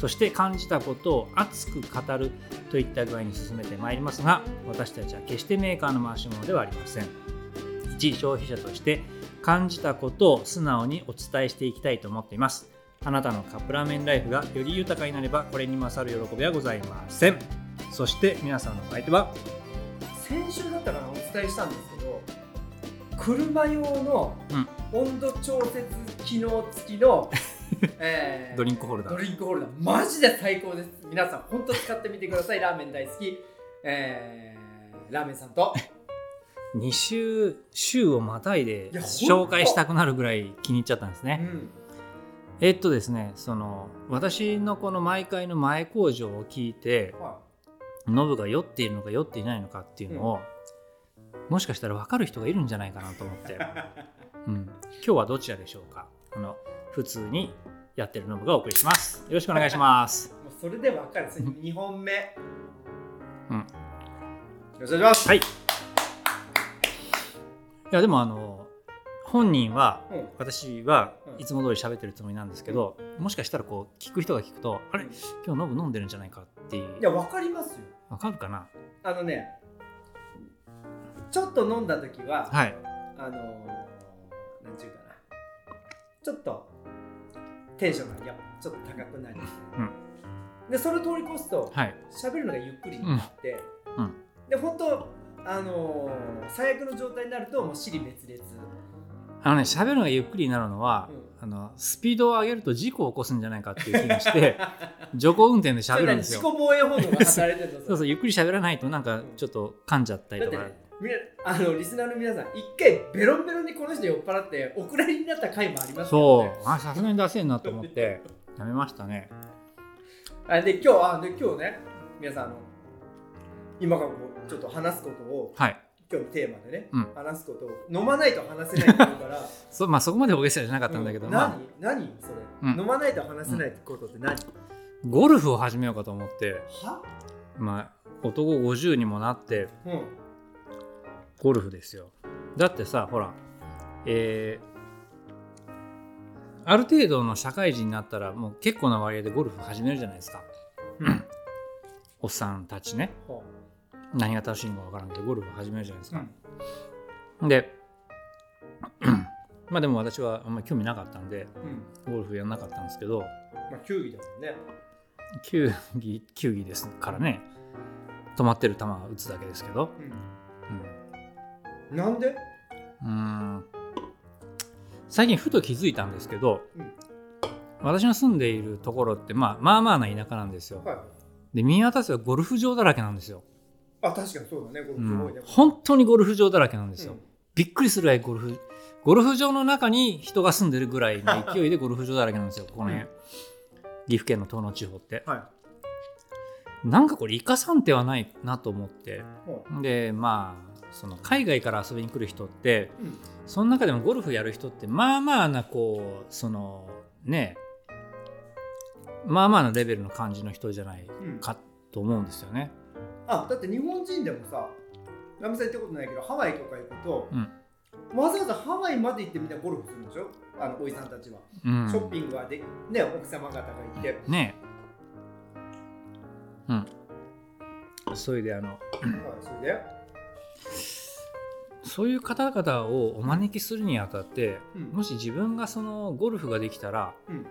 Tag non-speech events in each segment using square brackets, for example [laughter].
そして感じたことを熱く語るといった具合に進めてまいりますが私たちは決してメーカーの回し物ではありません。一消費者として感じたことを素直にお伝えしていきたいと思っています。あなたのカップラーメンライフがより豊かになればこれに勝る喜びはございません。そして皆さんのお相手は先週だったかなお伝えしたんですけど車用の温度調節機能付きの、えードリンクホルダー。ドリンクホルダー。マジで最高です。皆さん本当使ってみてください。ラーメン大好き、えーラーメンさんと。2週週をまたいで紹介したくなるぐらい気に入っちゃったんですね、うん。えっとですねその私のこの毎回の前工場を聞いてはノブが酔っているのか酔っていないのかっていうのを、もしかしたら分かる人がいるんじゃないかなと思って、[laughs] うん、今日はどちらでしょうか？あの普通にやってるノブがお送りします。よろしくお願いします。いもうそれで分かる。それ2本目。うん。よろしくお願いします。はい。いやでもあの本人はうん。私はうん。いつも通り喋ってるつもりなんですけど、もしかしたらこう聞く人が聞くとあれ？今日ノブ飲んでるんじゃないかっていう。いや分かりますよ。わかるかな？あのねちょっと飲んだ時は、はい。あのー、なんちゅうかな。ちょっとテンションがやちょっと高くなり、でそれを通り越すとはい。喋るのがゆっくりになって、うん。うん。で本当あのー最悪の状態になるともう尻滅裂、あのね喋るのがゆっくりになるのは、あのスピードを上げると事故を起こすんじゃないかっていう気がして [laughs] 徐行運転で喋るんですよ。自己防衛本能が働いてるのそうそうゆっくり喋らないとなんかちょっと噛んじゃったりとか。ねあのリスナーの皆さん一回ベロンベロンにこの人酔っ払ってお蔵入りになった回もありますそね。う。あさすがに出せんなと思ってやめましたね。あで今日あで今日ね皆さんあの今からちょっと話すことをはい。今日のテーマでね、うん。話すことを飲まないと話せないって言うから [laughs] そ,、まあ、そこまで大げさじゃなかったんだけど、うん。まあ、何？何？それ、うん。飲まないと話せないってことって何、ゴルフを始めようかと思って、は？まあ、男50にもなってうんゴルフですよ。だってさほらえーある程度の社会人になったらもう結構な割合でゴルフ始めるじゃないですか、うん。おっさんたちね。ほ何が楽しいのか分からんけどゴルフ始めるじゃないですうか、でまあでも私はあんまり興味なかったんでうん。ゴルフやんなかったんですけどまあ球技だもんね。球技球技ですからね。止まってる球は打つだけですけど、うんなんで？うん、最近ふと気づいたんですけど、うん。私の住んでいるところって、まあ、まあまあな田舎なんですよ。はい。で見渡せばゴルフ場だらけなんですよ、あ確かにそうだね。ゴルうフ場多いね。ん、本当にゴルフ場だらけなんですよ、うん。びっくりするぐらいゴルフゴルフ場の中に人が住んでるぐらいの勢いでゴルフ場だらけなんですよ。ここね、岐阜県の東野地方って。はなんかこれ生かさん手はないなと思って。でまあその海外から遊びに来る人ってううん。その中でもゴルフやる人ってまあまあなこうそのねまあまあなレベルの感じの人じゃないうん。かと思うんですよね。あだって日本人でもさラムさん行ったことないけどハワイとか行くと、うん。わざわざハワイまで行ってみんなゴルフするんでしょ？あのおじさんたちは、うん。ショッピングはでね奥様方がいて、ね。えうん。それであのはい、それで、そういう方々をお招きするにあたってうん。もし自分がそのゴルフができたらうん、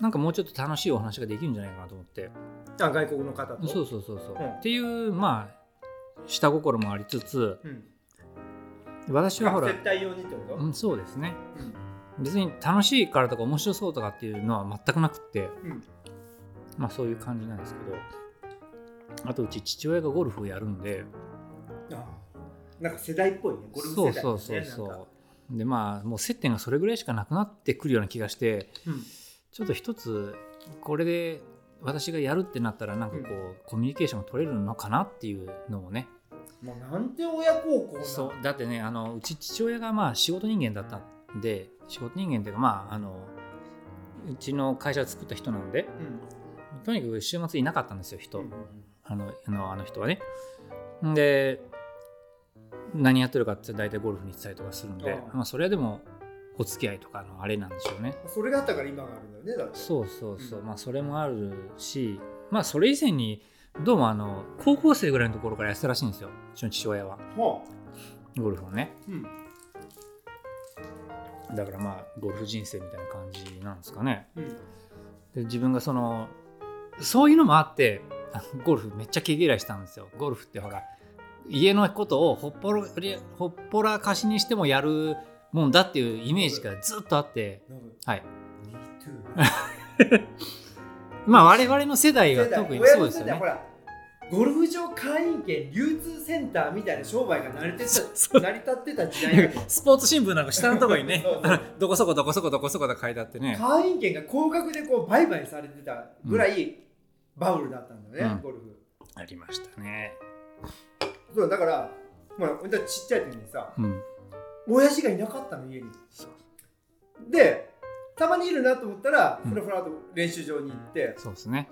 なんかもうちょっと楽しいお話ができるんじゃないかなと思って。あ外国の方と？そうそうそうそう、うん。っていうまあ下心もありつつうん、私はほら絶対用にってこと、うん、そうですね。うん。別に楽しいからとか面白そうとかっていうのは全くなくって、うん。まあそういう感じなんですけど。あとうち父親がゴルフをやるんであなんか世代っぽいね。ゴルフ世代、ね、そうそうそうそう。でまあもう接点がそれぐらいしかなくなってくるような気がしてうん。ちょっと一つこれで私がやるってなったらなんかこう、コミュニケーションが取れるのかなっていうのもね。もうなんて親孝行なそう。だってねあのうち父親がまあ仕事人間だったんで仕事人間っていうかまああのうちの会社を作った人なのでうん。とにかく週末いなかったんですよ人、うん。あのあのあの人はね。で何やってるかって大体ゴルフに行ってたりとかするんでああ。まあ、それはでもお付き合いとかのあれなんでしょうね。それがあったから今があるんだよねだってそうそうそう、うん。まあそれもあるしまあそれ以前にどうもあの高校生ぐらいのところからやってたらしいんですようちの父親は。はゴルフをね。あうん。だからまあゴルフ人生みたいな感じなんですかね。うん。で自分がそのそういうのもあってゴルフめっちゃ毛嫌いしたんですよ。ゴルフってほら家のことをほっぽらほっぽらかしにしてもやるもんだっていうイメージがずっとあって。はい。まあ我々の世代が世代。特にそうですよね。ゴルフ場会員権流通センターみたいな商売が成り立って [laughs] 成り立ってた時代スポーツ新聞なんか下のところにね [laughs] どこそこどこそこどこそこで書いてあってね。会員権が高額でこう売買されてたぐらいバブルだったんだよね、うん。ゴルフ。ありましたねそうだからまあ俺たちちっちゃい時にさうん。親父がいなかったの家に。でたまにいるなと思ったらうん。ふらふらと練習場に行って、そうですね。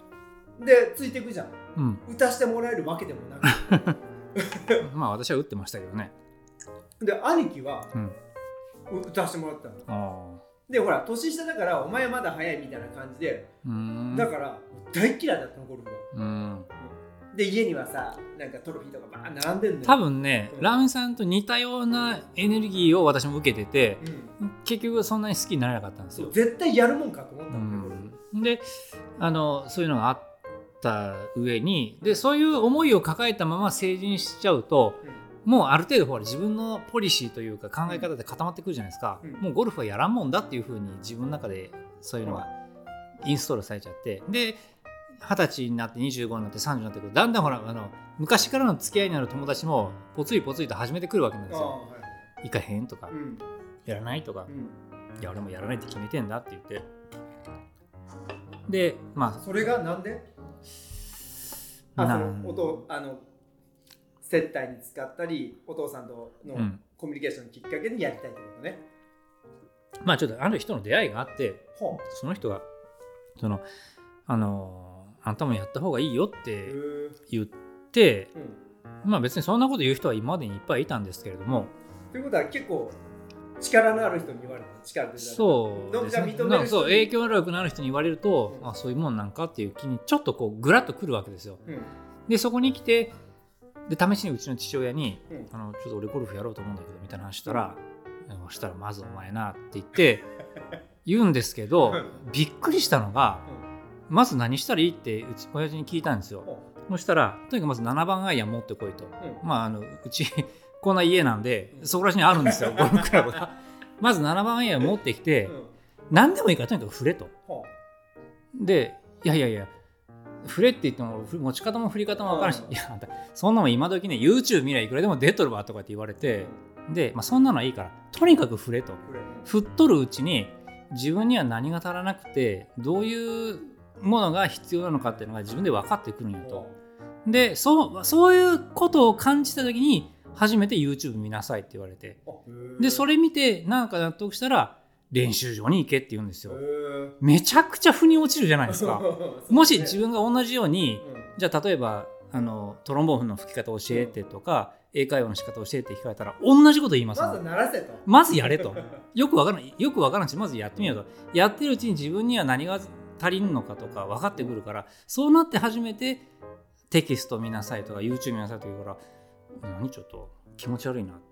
でついていくじゃん。うん。打たしてもらえるわけでもなく。[laughs] まあ私は打ってましたけどね。で兄貴はうん。う打たしてもらったの。でほら年下だからお前はまだ早いみたいな感じで、だから大嫌いだったのゴルフんで家にはさなんかトロフィーとかバーン並んでんのよ。多分ねうん。ラーメンさんと似たようなエネルギーを私も受けててうん。結局そんなに好きになれなかったんですよ。絶対やるもんかと思ったうのねゴルフん。であのそういうのがあった上にでそういう思いを抱えたまま成人しちゃうともうある程度ほら自分のポリシーというか考え方で固まってくるじゃないですか、うん。もうゴルフはやらんもんだっていうふうに自分の中でそういうのがインストールされちゃって。で二十歳になって25になって30になってくる。だんだんほらあの昔からの付き合いになる友達もぽつりぽつりと始めてくるわけなんですよ。行かへんとか、うん。やらないとかう、ん。いや俺もやらないって決めてんだって言って。でまそれがなんで？あの音あの接待に使ったりお父さんとのうん。コミュニケーションのきっかけでやりたいってことね、まあちょっとある人の出会いがあってはその人がそのあのあんたもやった方がいいよって言ってうん。まあ別にそんなこと言う人は今までにいっぱいいたんですけれども。ということは結構力のある人に言われた力という。かそうですね。そう影響力のある人に言われると、うん。あそういうもんなんかっていう気にちょっとこうぐらっとくるわけですよ。うん。でそこに来てで試しにうちの父親にうん。あのちょっと俺ゴルフやろうと思うんだけどみたいな話したら、そしたらまずお前なって言って言うんですけどうん。びっくりしたのがまず何したらいいってうち親父に聞いたんですよ。そしたらとにかくまず7番アイアン持ってこいと。うん。まああのうち [laughs] こんな家なんでそこら辺にあるんですよ [laughs] ゴルフクラブが。まず7番アイアン持ってきてうん。何でもいいからとにかく振れと。はでいやいやいや振れって言ってもふ持ち方も振り方も分からんし、うん。いやあんたそんなもん今時ね YouTube 見りゃいくらでも出とるわとかって言われてで、まあ、そんなのはいいからとにかく振れと。振っとるうちに自分には何が足らなくてどういうものが必要なのかっていうのが自分で分かってくるんやと。でそうそういうことを感じた時に初めて YouTube 見なさいって言われて。でそれれ見てなんか納得したら練習場に行けって言うんですよ。めちゃくちゃ腑に落ちるじゃないですか。[laughs] もし自分分が同じようにじゃあ例えばあのトロンボーンの吹き方教えてとか、英会話の仕方教えて聞かれたら同じこと言いますまず鳴らせと。まずやれと。よくわからんよくわからんしまずやってみようと。やってるうちに自分には何が足りんのかとか分かってくるからそうなって初めてテキスト見なさいとか YouTube 見なさいとか言うから何ちょっと気持ち悪いなって。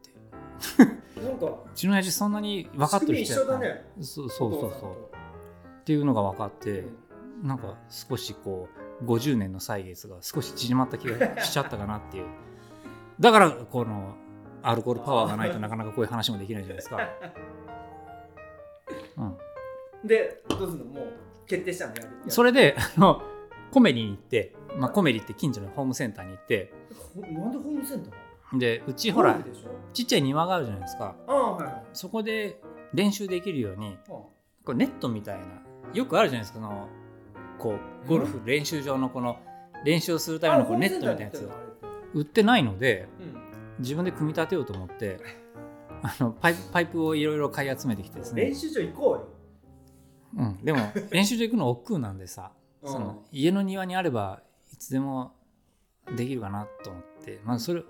なんかうちの親父そんなに分かってる人仕組み一緒だねそうそうそうそう。っていうのが分かってなんか少しこう50年の歳月が少し縮まった気がしちゃったかなっていう。だからこのアルコールパワーがないとなかなかこういう話もできないじゃないですか。[laughs] うん。でどうすんの？もう決定したのやる。それであのコメリに行って、まあ、コメリって近所のホームセンターに行ってほなんでホームセンターでうちほらちっちゃい庭があるじゃないですか。ああはいはい。そこで練習できるようにあこれネットみたいなよくあるじゃないですかそのこうゴルフ練習場のこの練習をするためのこうネットみたいなやつ。売ってないので自分で組み立てようと思ってあのパイプパイプをいろいろ買い集めてきてですね。練習場行こうようん、でも練習場行くの億劫なんでさその家の庭にあればいつでもできるかなと思って、まあ、それ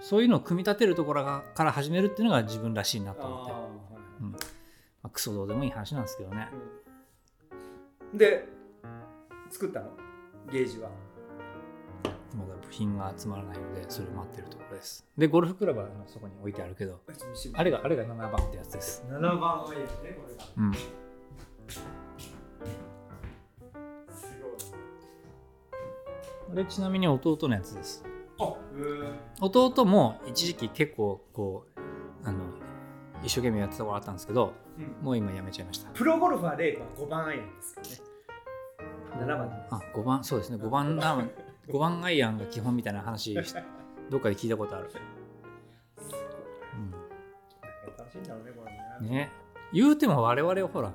そういうのを組み立てるところがから始めるっていうのが自分らしいなと思って、まああ、クソどうでもいい話なんですけどね。ーで作ったの？ゲージは。まだ部品が集まらないのでそれを待ってるところです。でゴルフクラブはそこに置いてあるけどあれがあれが7番ってやつです。7番はいいよねこれが。うん。すこれちなみに弟のやつです。弟も一時期結構こうあの一生懸命やってたところあったんですけどうん。もう今やめちゃいました。プロゴルファーレイは5番アイアンですよね。7番です。あ5番そうですね。5番ラーメン [laughs] 5番アイアンが基本みたいな話どっかで聞いたことある、楽しいんだろうねこれうん、ね。言うても我々はほら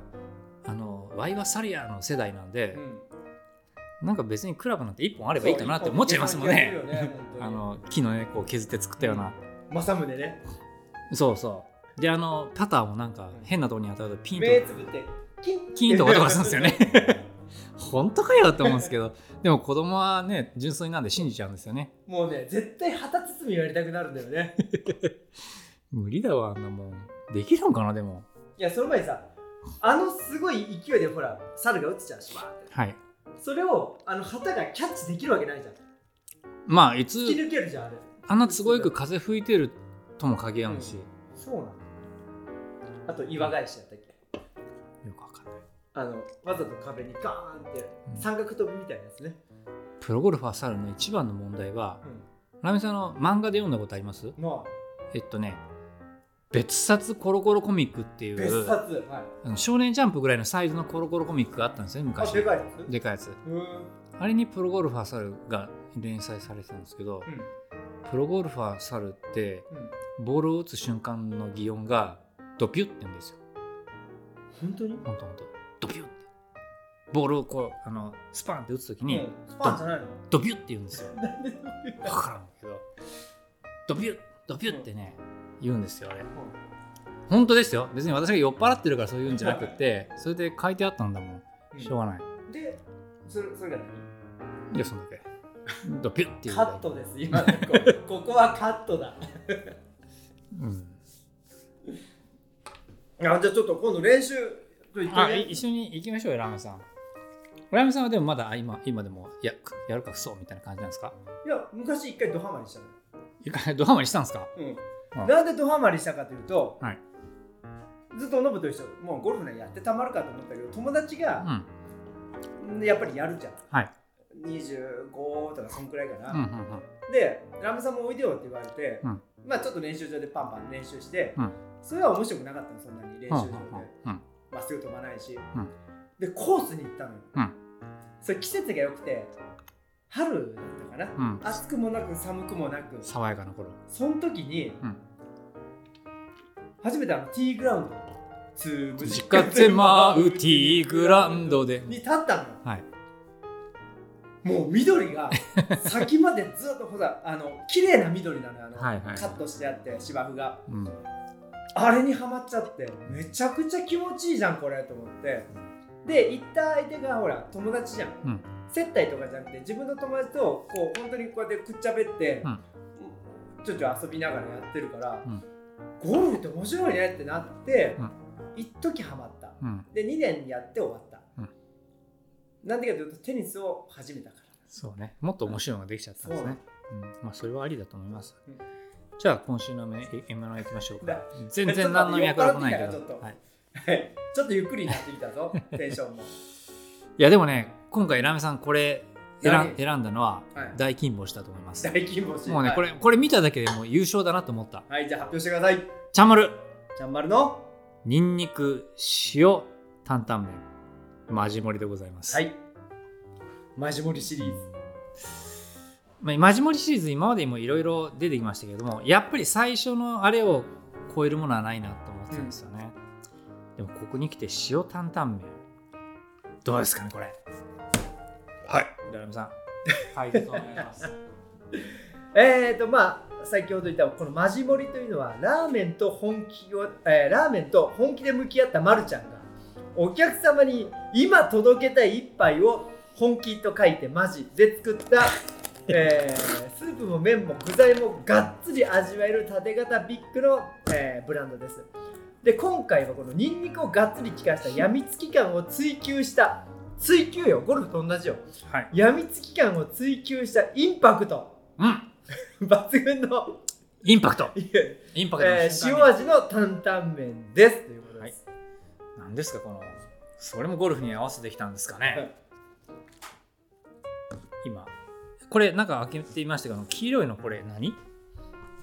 あのワイはサリアの世代なんでう、ん。なんか別にクラブなんて1本あればいいかなって思っちゃいますもんね。あにの木のねこう削って作ったような、正宗ね。そうそう。であのパターもなんか変なところに当たるとピンと目つぶってキン。キンと音がするんですよね。[laughs] 本当かよって思うんですけど。でも子供はね純粋なんで信じちゃうんですよね。もうね絶対旗包みやりたくなるんだよね。[laughs] 無理だわあんなもん。できるんかなでも。いやその前にさあのすごい勢いでほら猿が撃つじゃんシュワーって。はい。それをあの旗がキャッチできるわけないじゃん。まあい突きつ抜けるじゃんあれ。あんな都合よく風吹いてるとも限らんし、そうなのあと岩返しやったっけ？よくわかんない。あのわざと壁にガーンってうん。三角飛びみたいなやつね、プロゴルファー猿の一番の問題はラミさんの漫画で読んだことあります？まえっとね別冊コロコロコミックっていあ別う冊はい。少年ジャンプぐらいのサイズのコロコロコミックがあったんですよねあ昔でかいやつ？でかいやつ。うん。あれにプロゴルファー猿が連載されてたんですけど、うん。プロゴルファー猿ってうん。ボールを打つ瞬間の擬音がドピュって言うんですよ。本当に？ほんとほんとドピュって。ボールをこうあのスパンって打つ時に、うん。スパンじゃないの？ドピュって言うんですよ。分からんけど。ドピュドピュってね、言うんですよあれ。本当ですよ。別に私が酔っ払ってるからそういうんじゃなくってそれで書いてあったんだもん。しょうがない。でそれそれがいやそんだけ。ドピュってカットです今の。こ [laughs] ここはカットだ。うん。あじゃあちょっと今度練習あ一緒に行きましょうよラーメンさん。ラーメンさんはでもまだあ今今でもややるかそうみたいな感じなんですか？いや昔一回ドハマりしたのいかドハマりしたんですか？うんうんなんでドハマりしたかというと、はい。ずっとノブと一緒。もうゴルフねやってたまるかと思ったけど友達うが、ん。やっぱりやるじゃん。はい。25とかそんくらいかな、うんうんうん。でラムさんもおいでよって言われて、うん。まあちょっと練習場でパンパン練習して、うん。それは面白くなかったのそんなに練習場で。まっすぐ飛ばないし、ん。でコースに行ったのよ、うん。それ季節が良くて春だったかな、うん。暑くもなく寒くもなく。爽やかな頃。その時に、うん。初めてあのティーグラウンドつぶ地下てまうティーグラウンドで。に立ったの。よはい。もう緑が先までずっとほらあの綺麗な緑なのよあの、はいはいカットしてあって芝生が。うん。あれにはまっちゃってめちゃくちゃ気持ちいいじゃんこれと思って。で行った相手がほら友達じゃん、うん接待とかじゃなくて自分の友達とこう本当にこうやってくっちゃべって、うん。ちょっちょ遊びながらやってるから、うん。ゴルフって面白いねってなって、うん。一時ハマった。うん。で2年やって終わった、うん。なんでかというとテニスを始めたから。そうね。もっと面白いのができちゃったんですね。う。ん。まあそれはありだと思います。うん。じゃあ今週の M1 行きましょうか。だ。全然何の脈絡もないけちょっと酔っ払ってきたよちょっとはい。ちょっとゆっくりになってきたぞ [laughs] テンションも。いやでもね今回ラーメンさんこれ選選んだのははい。大金星だと思います、大金星。はいもうねこれこれ見ただけでもう優勝だなと思った。はいじゃあ発表してください。ちゃんまるちゃんまるの？にんにく塩担々麺マジ盛りでございます、はい。マジモリシリーズ。まあ、マジ盛りシリーズ今までもいろいろ出てきましたけどもやっぱり最初のあれを超えるものはないなと思ってたんですよね、でもここに来て塩担々麺。どうですかねこれはい。じゃあさん。解説お願いします。[laughs] えーとまあ先ほど言ったこのマジモリというのはラーメンと本気を、えーラーメンと本気で向き合ったまるちゃんがお客様に今届けたい一杯を本気と書いてマジで作った、[laughs] えースープも麺も具材もがっつり味わえる縦型ビッグの、えーブランドです。で今回はこのニンニクをがっつり効かしたやみつき感を追求した追求よ。ゴルフと同じよ。はい。やみつき感を追求したインパクト。うん。[laughs] 抜群の、インパクト。インパクトのえー塩味の担々麺です。ということです、何ですかこのそれもゴルフに合わせてきたんですかね。今。これなんか開けてみましたけど黄色いのこれ何？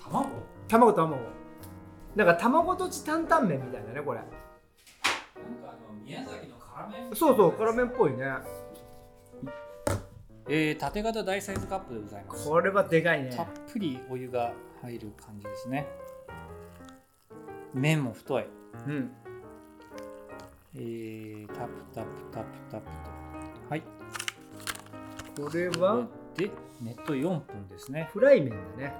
卵？卵卵。なんか卵とち担々麺みたいなねこれ。なんかあの宮崎のそうそう辛麺っぽいね。えー、縦型大サイズカップでございます。これはでかいね。たっぷりお湯が入る感じですね。麺も太い。うん。えー、タプタプタプタプと。はい。これは？でネット4分ですね。フライ麺だね。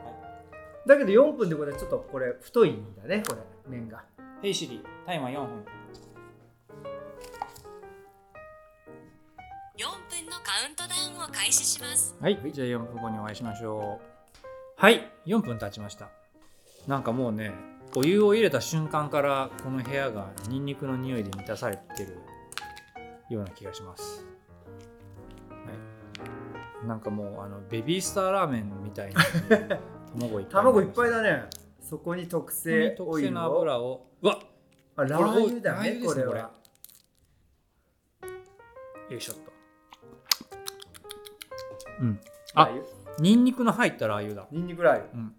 だけど4分でこれちょっとこれ太いんだねこれ麺が。ヘイシリタイマー4分カウントダウンを開始しますはい、じゃあ4分後にお会いしましょう。はい、4分経ちました。なんかもうね、お湯を入れた瞬間からこの部屋がニンニクの匂いで満たされてるような気がします。はい、なんかもうあのベビースターラーメンみたいな卵いっぱい。卵いっぱいだねそこに特製特オイル製の油をを。うわあラー油だねこれはよいしょっと。うん。あラー油。ニンニクの入ったラー油だ。ニンニクラー油。うん、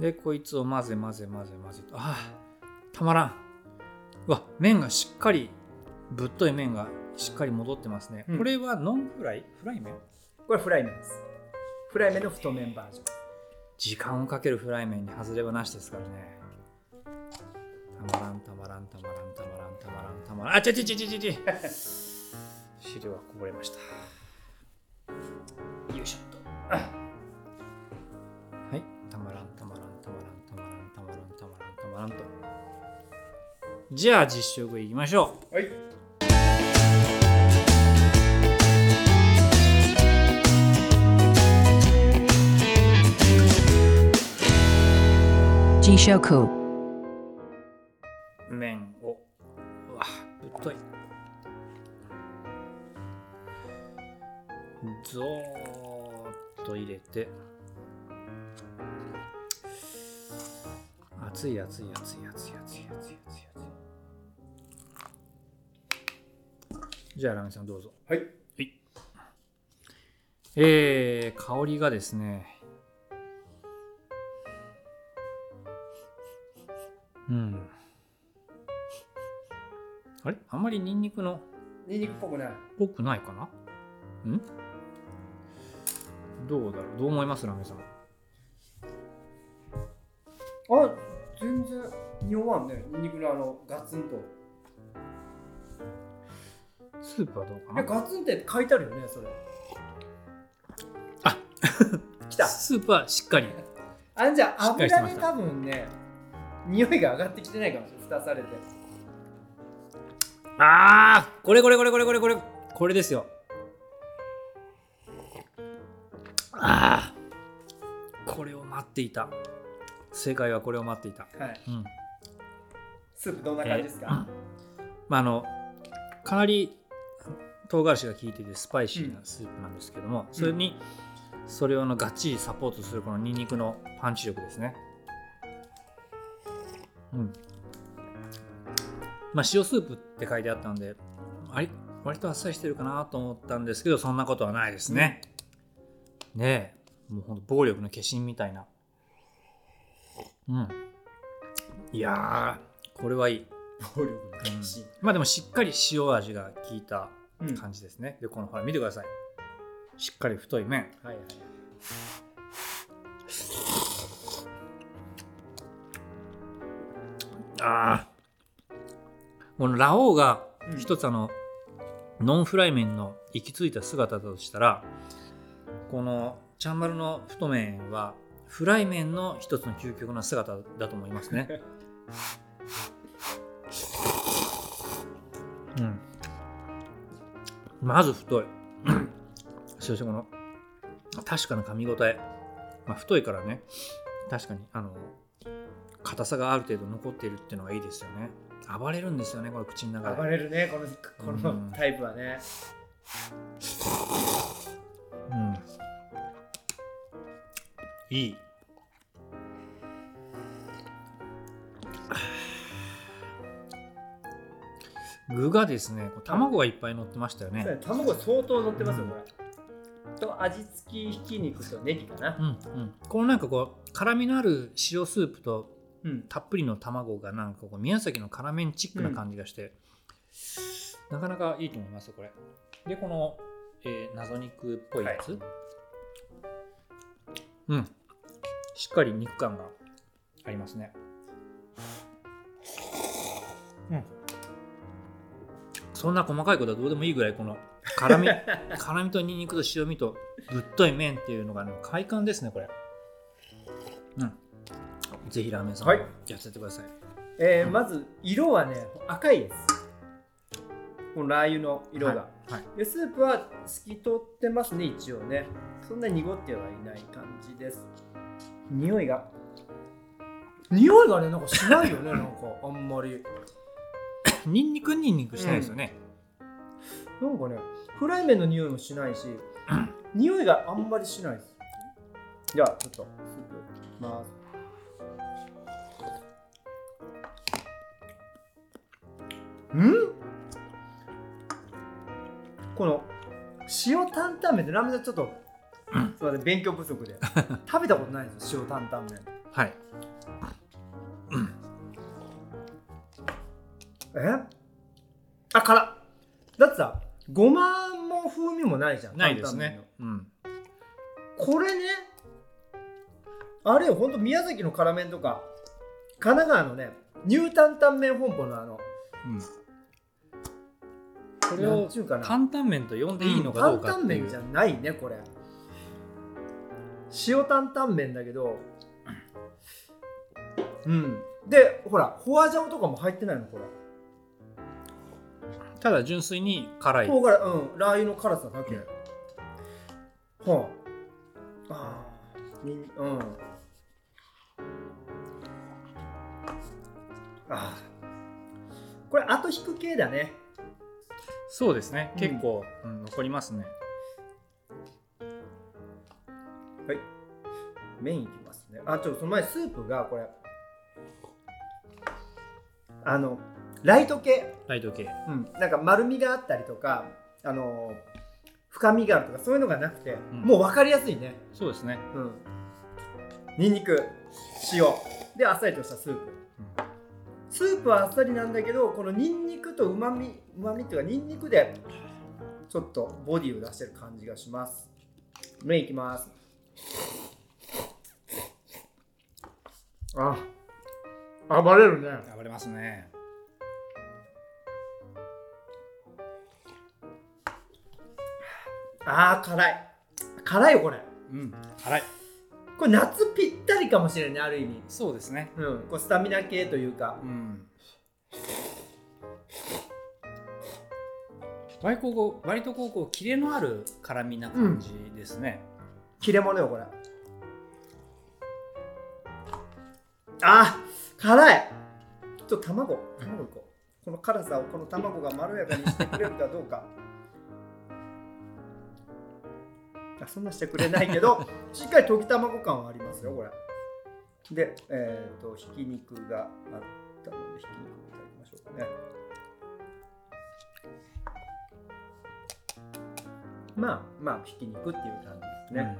でこいつを混ぜ混ぜ混ぜ混ぜと。あーたまらん。うわ麺がしっかりぶっとい麺がしっかり戻ってますね、うん。これはノンフライフライ麺？これフライ麺です。フライ麺の太麺バージョン。時間をかけるフライ麺に外れはなしですからね。たまらんたまらんたまらんたまらんたまらんたまらん。あちゃちゃちゃちゃちゃ [laughs] 汁はこぼれましたはい。たまらんたまらんたまらんたまらんたまらんたまらんたまらんと。じゃあ実食いきましょう。はい。Jishoku. 麺を。うわぶっとい。ゾーッと入れて。熱い熱い熱い熱い熱い熱い熱い熱い。じゃあラメさんどうぞ。はい。はい。えー、香りがですね。うん。あれ？あんまりニンニクの？ニンニクっぽくない。ぽくないかな？ん？どうだろう？どう思います？ラメさん。あ全然匂わんね。ニンニクのあのガツンと。スープはどうかえなガツンって書いてあるよねそれ。あ来た。スープはしっかり。あんじゃ油で多分ね匂いが上がってきてないかもしれない蓋されて。あーこれこれこれこれこれこれこれですよっていた。正解はこれを待っていた。はい。うん。スープどんな感じですか、まああのかなり唐辛子が効いててスパイシーなスープなんですけども、それにそれをあのがっちりサポートするこのニンニクのパンチ力ですね。うん。まあ塩スープって書いてあったんであれ割とあっさりしてるかなと思ったんですけどそんなことはないですね、ねえ。もうほんと暴力の化身みたいなうんいやーこれはいい暴力の化身、まあでもしっかり塩味が効いたうん感じですね。で、このほら見てください。しっかり太い麺。はいはいああ。このラオウがうん一つあの、ノンフライ麺の行き着いた姿だとしたらこのちゃんまるの太麺はフライ麺の一つの究極の姿だと思いますね。うん、まず太い。そしてこの確かな噛み応え。まあ、太いからね確かにあの硬さがある程度残っているっていうのがいいですよね。暴れるんですよねこれ口の中で。暴れるねこのこのうんタイプはねいい。具がですね、卵がいっぱい乗ってましたよね。卵相当乗ってますよこれ。と味付きひき肉とネギかな。うんうん、このなんかこう辛みのある塩スープとうん。たっぷりの卵がなんかこう宮崎の辛麺チックな感じがして、なかなかいいと思いますよこれ。でこの、えー謎肉っぽいやつ、うんしっかり肉感がありますね。うん。そんな細かいことはどうでもいいぐらいこの辛み [laughs] 辛みとニンニクと塩味とぶっとい麺っていうのが、ね、快感ですねこれ。うん。ぜひラーメンさんもはい。やっててください、えーまず色はね赤いです。このラー油の色が、はい。はい。でスープは透き通ってますね一応ね。そんなに濁ってはいない感じです匂いが。匂いがねなんかしないよね [laughs] なんかあんまり。ニンニクニンニクしてないですよね、なんかねフライ麺の匂いもしないし [clears throat] 匂いがあんまりしないです。じゃあちょっとスープいきます。ん？この塩担々麺ってラーメンちょっと、すいません勉強不足で。[laughs] 食べたことないんですよ塩担々麺。はい。え？あ辛っ。だってさごまも風味もないじゃんないですね。うん。のこれねあれよほんと宮崎の辛麺とか神奈川のねニュータンタン麺本舗のあのうん。これを担々麺と呼んでいいのかどうか担々麺じゃないねこれ塩担々麺だけどうん。でほらホアジャオとかも入ってないの？これただ純粋に辛い。唐辛うん。ラー油の辛さだけ、はああーにうん。あー。これ後引く系だね。そうですね。うん。結構、うん残りますねはい。麺いきますね。あちょっとその前スープがこれ。あのライト系。ライト系。うん、なんか丸みがあったりとか、あのー深みがあるとかそういうのがなくて、うん。もう分かりやすいね、そうですね。うん、にんにく塩。であっさりとしたスープ、スープはあっさりなんだけどこのにんにくとうまみうまみっていうかにんにくでちょっとボディを出してる感じがします。麺いきますあ暴れるね。暴れますね。あー辛い。辛いよこれ。うん辛い。これ夏ぴったりかもしれないねある意味。そうですね。うんこうスタミナ系というか。うん。割とこう割とこうこうキレのある辛みな感じですね、切れ物よこれあー辛い。ちょっと卵。卵いこう。この辛さをこの卵がまろやかにしてくれるかどうか。あそんなしてくれないけど [laughs] しっかり溶き卵感はありますよこれ。でえっ、とひき肉があったのでひき肉いただきましょうかね。まあまあひき肉っていう感じですね、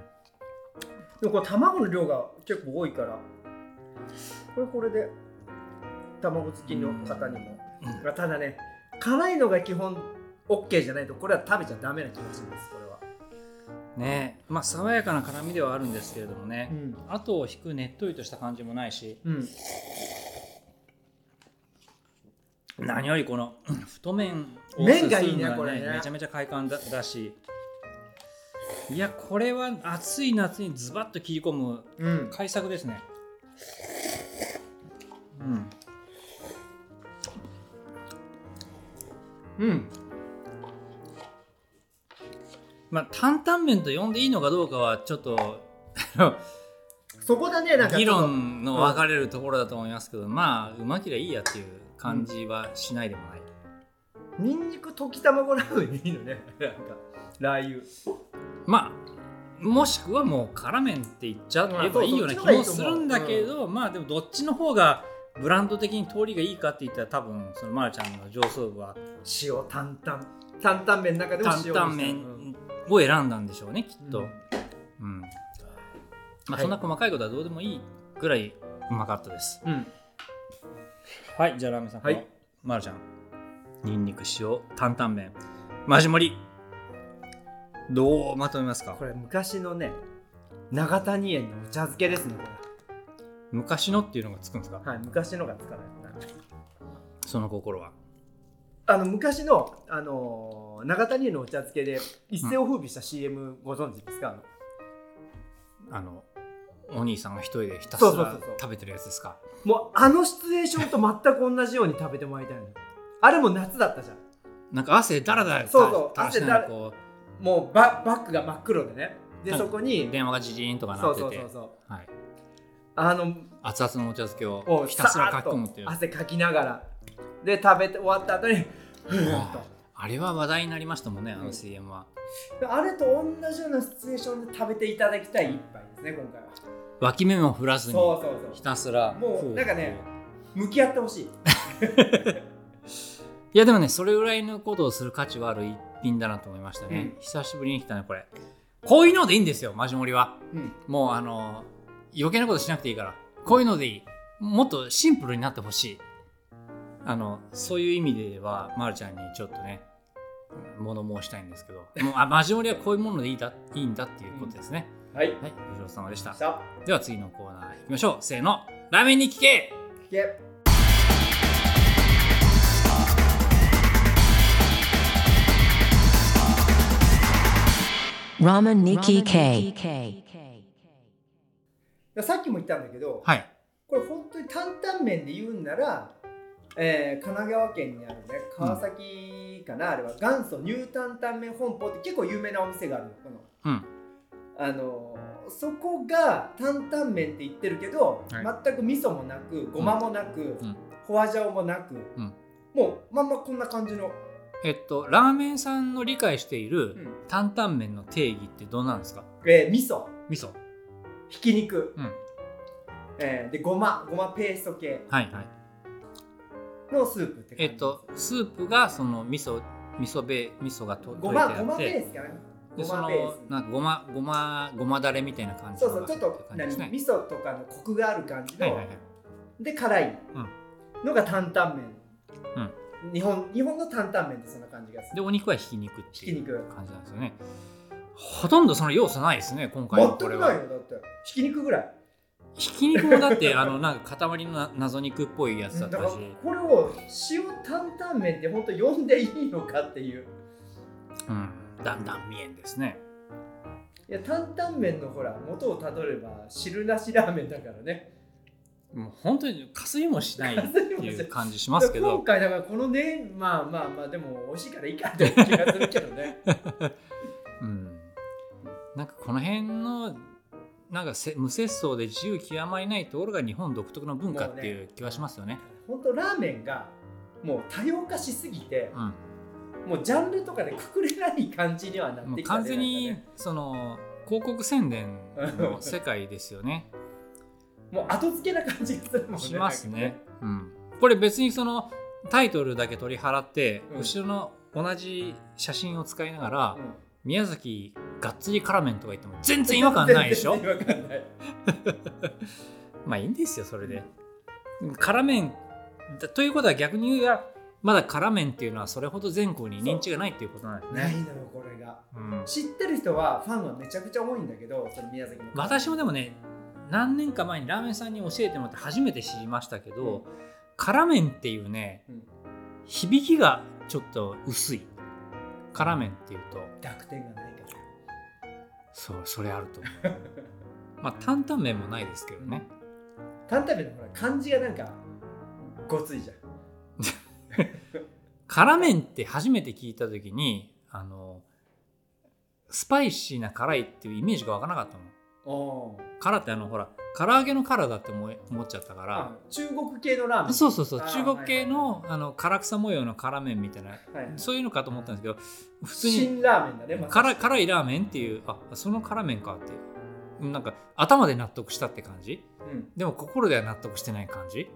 でもこれ卵の量が結構多いからこれこれで卵好きの方にも、うん。まあただね辛いのが基本 OK じゃないとこれは食べちゃダメな気がしますこれは、ね。まあ爽やかな辛みではあるんですけれどもね、ん。後を引くねっとりとした感じもないし。うん、何よりこのうん太麺を麺がいいねこれね。めちゃめちゃ快感だだし。いやこれは暑い夏にズバッと切り込むうん。改作ですね。うんうん。まあ担々麺と呼んでいいのかどうかはちょっと [laughs] そこだねなんか議論の分かれるところだと思いますけど、まあうまけりゃいいやっていう感じはしないでもない、ニンニク溶き卵ラーメンでいいのね。[laughs] なんかラー油。まあもしくはもう辛麺って言っちゃえばいいような気もするんだけど、まあでもどっちの方がブランド的に通りがいいかって言ったら多分そのまるちゃんの上層部は塩担々担々麺の中でも担々麺を選んだんでしょうねきっと、ううん。んまあ、はい。そんな細かいことはどうでもいいぐらいうまかったです。うん。はいじゃあラーメンさん、はい。このまるちゃん。にんにく塩担々麺。マジ盛り。どうまとめますか？これ昔のね長谷園のお茶漬けですねこ昔のっていうのがつくんですか？れはい昔のがつかない。その心は。あの昔の、あのー長谷園のお茶漬けで一世を風靡した CM ご存知ですか、あのお兄さんが一人でひたすらそうそうそうそう。食べてるやつですか？もうあのシチュエーションと全く同じように食べてもらいたいのあれも夏だったじゃん。なんか汗だらだらそうそう垂らしながらこもうババッグが真っ黒でね。ではいそこうに電話がジジーンとかなそうってて。そうそうそう。はい、あの熱々のお茶漬けををひたすらかき込むっていう。汗かきながら。で食べて終わった後にふーっと。あれは話題になりましたもんねあの CM は、あれと同じようなシチュエーションで食べていただきたい一杯ですね今回は。脇目も振らずにそうそうそう。ひたすら。もう食なんかね向き合ってほしい。[laughs] いやでもねそれぐらいのことをする価値はある一品だなと思いましたね、うん。久しぶりに来たねこれ。こういうのでいいんですよマジモリは。うん。もうあの余計なことしなくていいから。こういうのでいい。もっとシンプルになってほしい。あのそういう意味ではまるちゃんにちょっとね物申したいんですけど。もうあマジモリはこういうものでいいだいいんだっていうことですね、はい。はいご苦労様でした。さあ。では次のコーナー行きましょう。せーの。ラーメンに聞け。聞け。Ramen Nikki K. さっきも言ったんだけど、はい。これ本当に担々麺で言うんなら、えー神奈川県にあるね川崎かな、あれは元祖ニュータンタン麺本舗って結構有名なお店があるのこの。うん。あのーそこが担々麺って言ってるけど、はい。全く味噌もなくごまもなく、ん。ホワジャオもなく、うん。もうまんまこんな感じの、えっとラーメンさんの理解しているうん。担々麺の定義ってどうなんですか？えー味噌。味噌ひき肉、うん。えーでごま。ごまペースト系。のスープって感じ。えっとスープがその味噌味噌べ味噌がとごまごまペーてスかな。でごそのなんかごまごまごまだれみたいな感じそうそうちょっとね。味噌とかのコクがある感じの、はいはいはい。で辛い。のが担々麺、日本日本の担々麺ってそんな感じがする。でお肉はひき肉っていう感じなんですよねほとんどその要素ないですね今回全のこれはくないよだって。ひき肉ぐらい。ひき肉もだってあのなんか塊のな謎肉っぽいやつだったし。これを塩担々麺って本当呼んでいいのかっていう。うんだんだん見えんですね。いや担々麺のほら元をたどれば汁なしラーメンだからね。もう本当にかすりもしないっていう感じしますけ今ど回だからこのねまあまあまあでも美味しいからいいかって気がするけどね。[laughs] うんなんかこの辺のなんかせ無節操で自由極まりないところが日本独特の文化っていう気はしますよね。本当ラーメンがもう多様化しすぎてうんもうジャンルとかでくくれない感じにはなってきたね完全にその広告宣伝の世界ですよね。もう後付けな感じがするもんねしますなんね。うん、これ別にそのタイトルだけ取り払って、うん後ろの同じ写真を使いながら、かね宮崎がっつり辛麺とか言っても全うん然違和感ないでしょ？[laughs] 全然違和感ない。[laughs] まあいいんですよそれで。辛麺だということは逆に言うやまだ辛麺っていうのはそれほど全国に認知がないっていうことなんですね。ないのよこれが。うん。知ってる人はファンはめちゃくちゃ多いんだけどその宮崎の私もでもね何年か前にラーメンさんに教えてもらって初めて知りましたけど、辛麺っていうねうん。響きがちょっと薄い。辛麺っていうと。濁点がないそうそれあると思う。[laughs] まあ担々麺もないですけどね。担々麺のほら漢字がなんかごついじゃん。[laughs] 辛麺って初めて聞いた時にあのスパイシーな辛いっていうイメージが湧かなかったの。お辛ってあのほら唐揚げの辛だって思い思っちゃったから、中国系のラーメン。そうそうそう。中国系の,、あの辛草模様の辛麺みたいなはいはい。そういうのかと思ったんですけど普通に新ラーメンだね、まさ辛に辛いラーメンっていうあその辛麺かって。うんなんか頭で納得したって感じ？うん。でも心では納得してない感じ？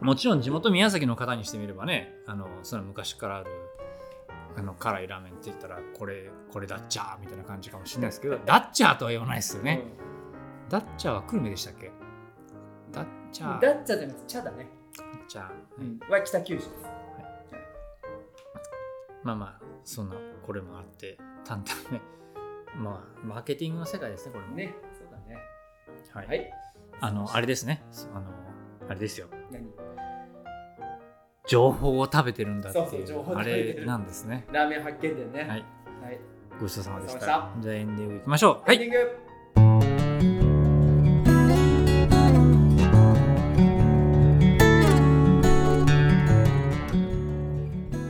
もちろん地元宮崎の方にしてみればねあのその昔からあるあの辛いラーメンって言ったらこれこれダッチャーみたいな感じかもしれないですけどダッチャーとは言わないですよね、ダッチャーは久留米でしたっけ？ダッチャー。うんダッチャじゃなくて茶だね、ダッチャー、うん、は北九州です。まあまあそんなこれもあって淡々ね [laughs] まあマーケティングの世界ですねこれも。ねそうだね。はい、はい。あのあれですね。あのあれですよ。何？情報を食べてるんだっていうあれなんですね。ラーメン発見店ね。はい。はい。ごちそうさまでした。じゃあエンディングいきましょう。はい。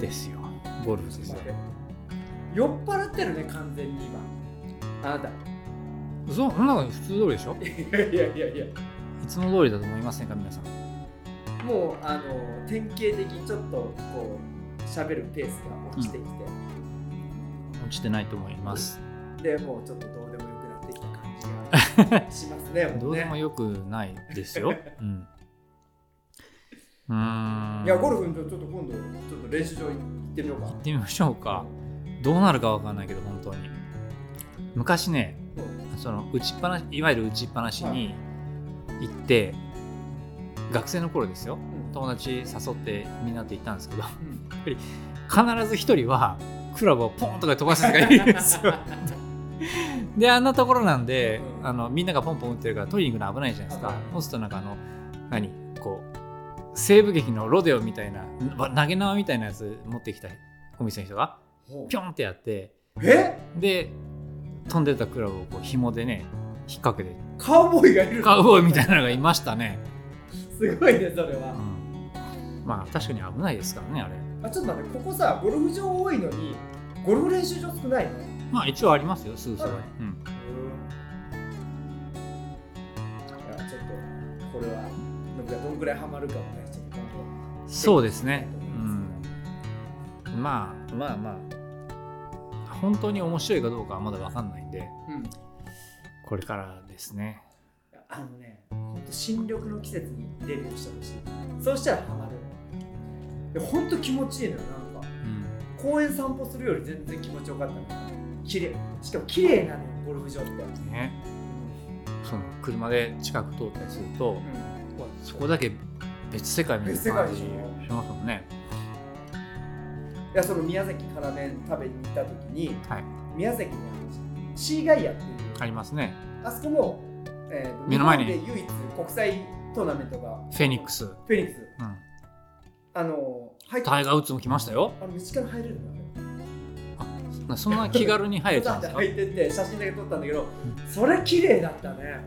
ですよ。ゴルフですよ。酔っ払ってるね完全に今。あなた。そんなの普通通りでしょ？いやいやいやいや。いつも通りだと思いませんか皆さんもうあの典型的にちょっとこう喋るペースが落ちてきて、落ちてないと思います。でもうちょっとどうでもよくなってきた感じがしますねね。どうでもよくないですよ。[laughs] うん。うーん。いやゴルフちょっと今度ちょっと練習場行ってみようか。行ってみましょうか。どうなるかわかんないけど本当に。昔ねうん。その打ちっぱなしいわゆる打ちっぱなしに行って、学生の頃ですよ。うん。友達誘ってみんなで行ったんですけど。うん。必ず一人はクラブをポンとか飛ばすやつがいるんですよ。[laughs] であんなところなんで、うんあのみんながポンポン打ってるから取りに行くの危ないじゃないですか。そうするとなんかあの何こう西部劇のロデオみたいなわ投げ縄みたいなやつ持ってきたお店の人がピョンってやってえ？で飛んでたクラブをこう紐でね引っ掛けて。カウボーイがいるカウボーイみたいなのがいましたね、すごいねそれは、うん、まあ確かに危ないですからねあれ。あちょっと待ってここさゴルフ場多いのにゴルフ練習場少ないの？まあ一応ありますよすぐそばに、うん、いやちょっとこれはノブがどんぐらいハマるかもねちょっと今後そうですね。うん。まあまあまあ。本当に面白いかどうかはまだ分かんないんで。うん。これからですね。あのね新緑の季節にデビューしてほしい。そうしたらハマる。いや本当気持ちいいのよなんか。うん。公園散歩するより全然気持ちよかったのよ綺麗。しかも綺麗なのよゴルフ場って。ね。その車で近く通ったりすると、うん。そこだけ別世界みたいな感じしますもんね。いやその宮崎辛麺食べに行った時にはい。宮崎にあるシーガイアっていうありますね。あそこも、えーと目の前に。唯一国際トーナメントが。フェニックス、フェニックス。うん、あのタイガー・ウッズも来ましたよ。あの道から入れるのよ。あそんな気軽に入れちゃうんですか？[laughs] 入ってって写真だけ撮ったんだけど、それ綺麗だったね。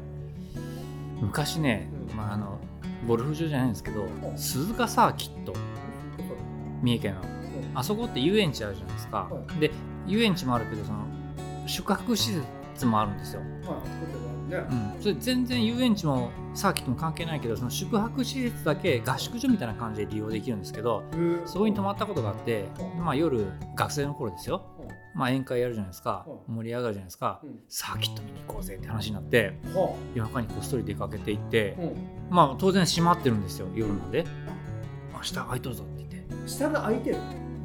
昔ね、うん。まあ、あのゴルフ場じゃないんですけど、ん。鈴鹿サーキット。三重県の。あそこって遊園地あるじゃないですか、はで遊園地もあるけどその宿泊施設もあるんですよ、ね。うん、それ全然遊園地もサーキットも関係ないけどその宿泊施設だけ合宿所みたいな感じで利用できるんですけどうんそこに泊まったことがあって、うんまあ、夜学生の頃ですよ、まあ、宴会やるじゃないですか。う盛り上がるじゃないですか。うん。サーキット見に行こうぜって話になっては夜中にこっそり出かけていってまあ当然閉まってるんですよ夜なんで「明日開いとるぞ」って言って。下が開いてる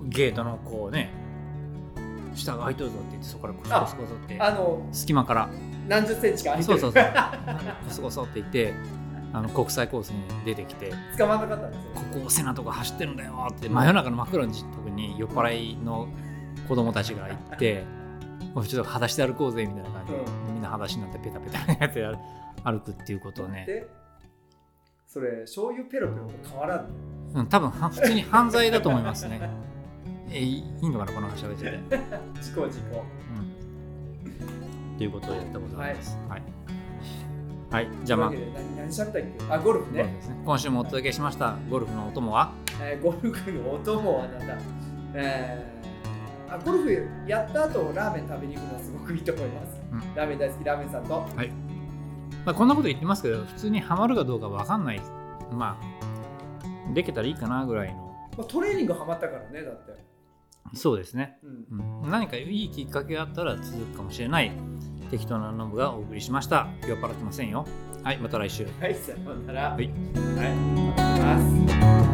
ゲートのこうね下が開いとるぞって言ってそこからコソコソコソって。あの隙間から。何十センチか開いてる。そうそうそうコソコソって言ってあの国際コースに出てきて。捕まんなかったんですよ。ここセナとか走ってるんだよって真夜中の真っ暗の時に酔っ払いの子供たちが行って [laughs] おいちょっと裸足で歩こうぜみたいな感じで、うみんな裸足になってペタペタやって歩くっていうことをね。でそれ醤油ペロペロと変わらんねうん、多分は普通に犯罪だと思いますね。え、いいいのかな、この話喋ってて。事故事故うん。ということでございます。はい。はい、じゃあまあ、何ったっけ？あゴルフね。ゴルフですね。今週もお届けしました。ゴルフのお供は？えーゴルフのお供はなんだ、えーあゴルフやった後ラーメン食べに行くのはすごくいいと思います、うん。ラーメン大好きラーメンさんと。まあ、こんなこと言ってますけど普通にハマるかどうかわかんない。まあできたらいいかなぐらいの。まあ、トレーニングハマったからねだって、そうですね、うん。うん、何かいいきっかけがあったら続くかもしれない。適当なノブがお送りしました。酔っ払ってませんよ。はいまた来週。はいさようなら。はい。はい、お願いします